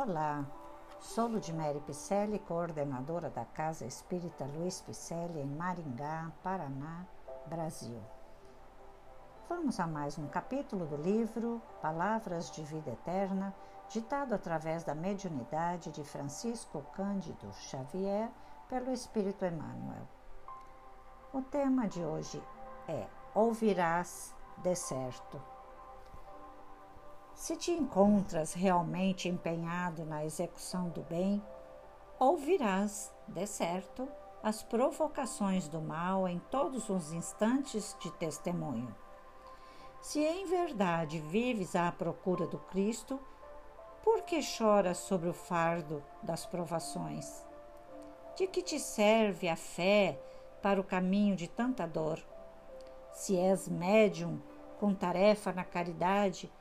Olá, sou Ludmere Picelli, coordenadora da Casa Espírita Luiz Picelli, em Maringá, Paraná, Brasil. Vamos a mais um capítulo do livro Palavras de Vida Eterna, ditado através da mediunidade de Francisco Cândido Xavier pelo Espírito Emmanuel. O tema de hoje é Ouvirás de certo. Se te encontras realmente empenhado na execução do bem, ouvirás, de certo, as provocações do mal em todos os instantes de testemunho. Se em verdade vives à procura do Cristo, por que choras sobre o fardo das provações? De que te serve a fé para o caminho de tanta dor? Se és médium com tarefa na caridade,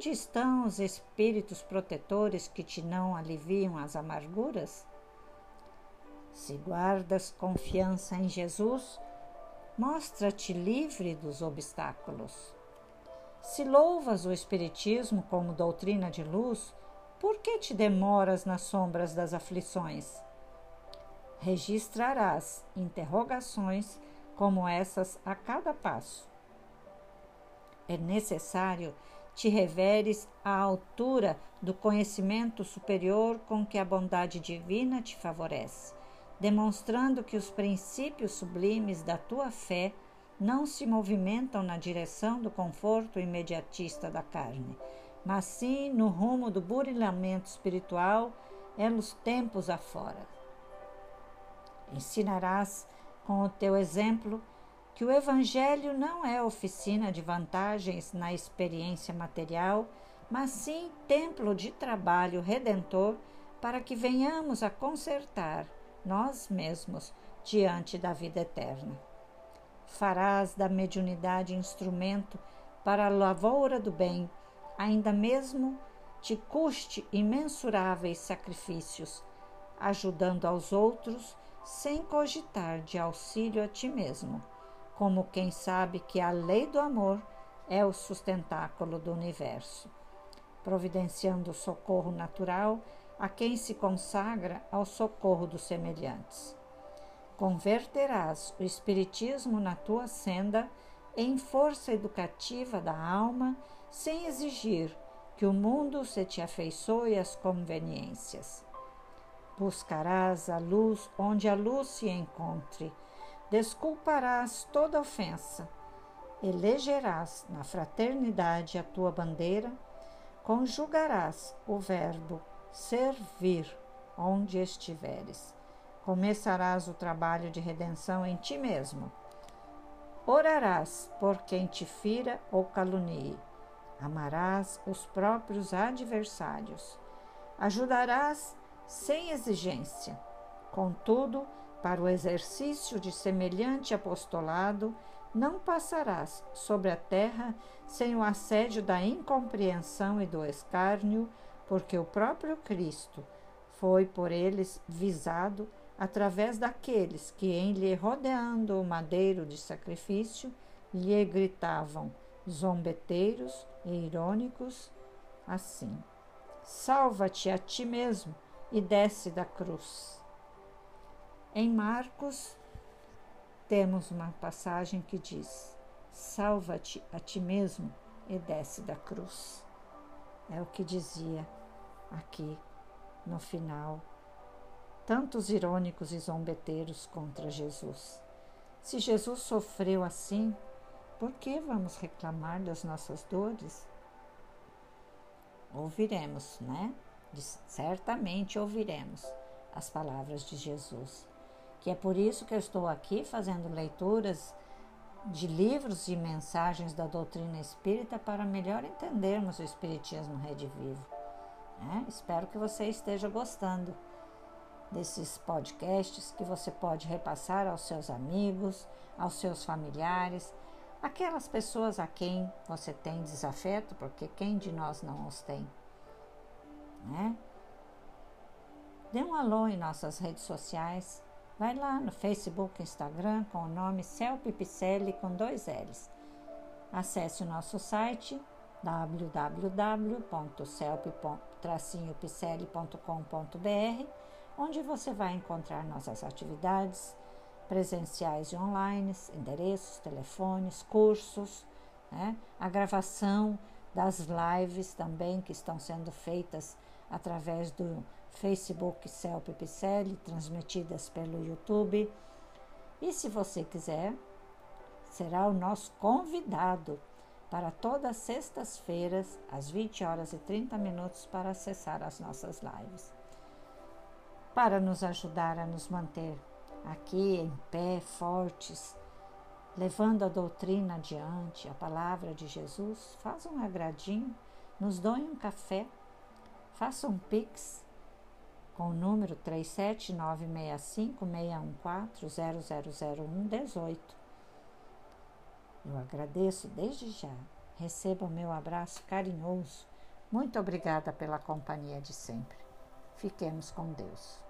Onde estão os espíritos protetores que te não aliviam as amarguras? Se guardas confiança em Jesus, mostra-te livre dos obstáculos. Se louvas o Espiritismo como doutrina de luz, por que te demoras nas sombras das aflições? Registrarás interrogações como essas a cada passo. É necessário te reveres à altura do conhecimento superior com que a bondade divina te favorece, demonstrando que os princípios sublimes da tua fé não se movimentam na direção do conforto imediatista da carne, mas sim no rumo do burilamento espiritual elos tempos afora. Ensinarás com o teu exemplo que o Evangelho não é oficina de vantagens na experiência material, mas sim templo de trabalho redentor para que venhamos a consertar nós mesmos diante da vida eterna. Farás da mediunidade instrumento para a lavoura do bem, ainda mesmo te custe imensuráveis sacrifícios, ajudando aos outros sem cogitar de auxílio a ti mesmo como quem sabe que a lei do amor é o sustentáculo do universo, providenciando socorro natural a quem se consagra ao socorro dos semelhantes. Converterás o Espiritismo na tua senda em força educativa da alma, sem exigir que o mundo se te afeiçoe às conveniências. Buscarás a luz onde a luz se encontre desculparás toda ofensa, elegerás na fraternidade a tua bandeira, conjugarás o verbo servir onde estiveres. Começarás o trabalho de redenção em ti mesmo. Orarás por quem te fira ou calunie. Amarás os próprios adversários. Ajudarás sem exigência. Contudo, para o exercício de semelhante apostolado, não passarás sobre a terra sem o assédio da incompreensão e do escárnio, porque o próprio Cristo foi por eles visado através daqueles que, em lhe rodeando o madeiro de sacrifício, lhe gritavam, zombeteiros e irônicos, assim: Salva-te a ti mesmo e desce da cruz. Em Marcos, temos uma passagem que diz: Salva-te a ti mesmo e desce da cruz. É o que dizia aqui no final. Tantos irônicos e zombeteiros contra Jesus. Se Jesus sofreu assim, por que vamos reclamar das nossas dores? Ouviremos, né? Certamente ouviremos as palavras de Jesus que é por isso que eu estou aqui fazendo leituras de livros e mensagens da doutrina espírita para melhor entendermos o Espiritismo Rede Vivo. É, espero que você esteja gostando desses podcasts que você pode repassar aos seus amigos, aos seus familiares, aquelas pessoas a quem você tem desafeto, porque quem de nós não os tem? Né? Dê um alô em nossas redes sociais, Vai lá no Facebook, Instagram com o nome Cel Pipicelli com dois L's. Acesse o nosso site www.celp-picelli.com.br, onde você vai encontrar nossas atividades presenciais e online, endereços, telefones, cursos, né? a gravação das lives também que estão sendo feitas através do Facebook Celpe Picelli, transmitidas pelo YouTube. E se você quiser, será o nosso convidado para todas as sextas-feiras, às 20 horas e 30 minutos, para acessar as nossas lives. Para nos ajudar a nos manter aqui em pé, fortes, levando a doutrina adiante, a palavra de Jesus, faça um agradinho, nos doe um café, faça um pix com o número 37965-614-000118. Eu agradeço desde já. Receba o meu abraço carinhoso. Muito obrigada pela companhia de sempre. Fiquemos com Deus.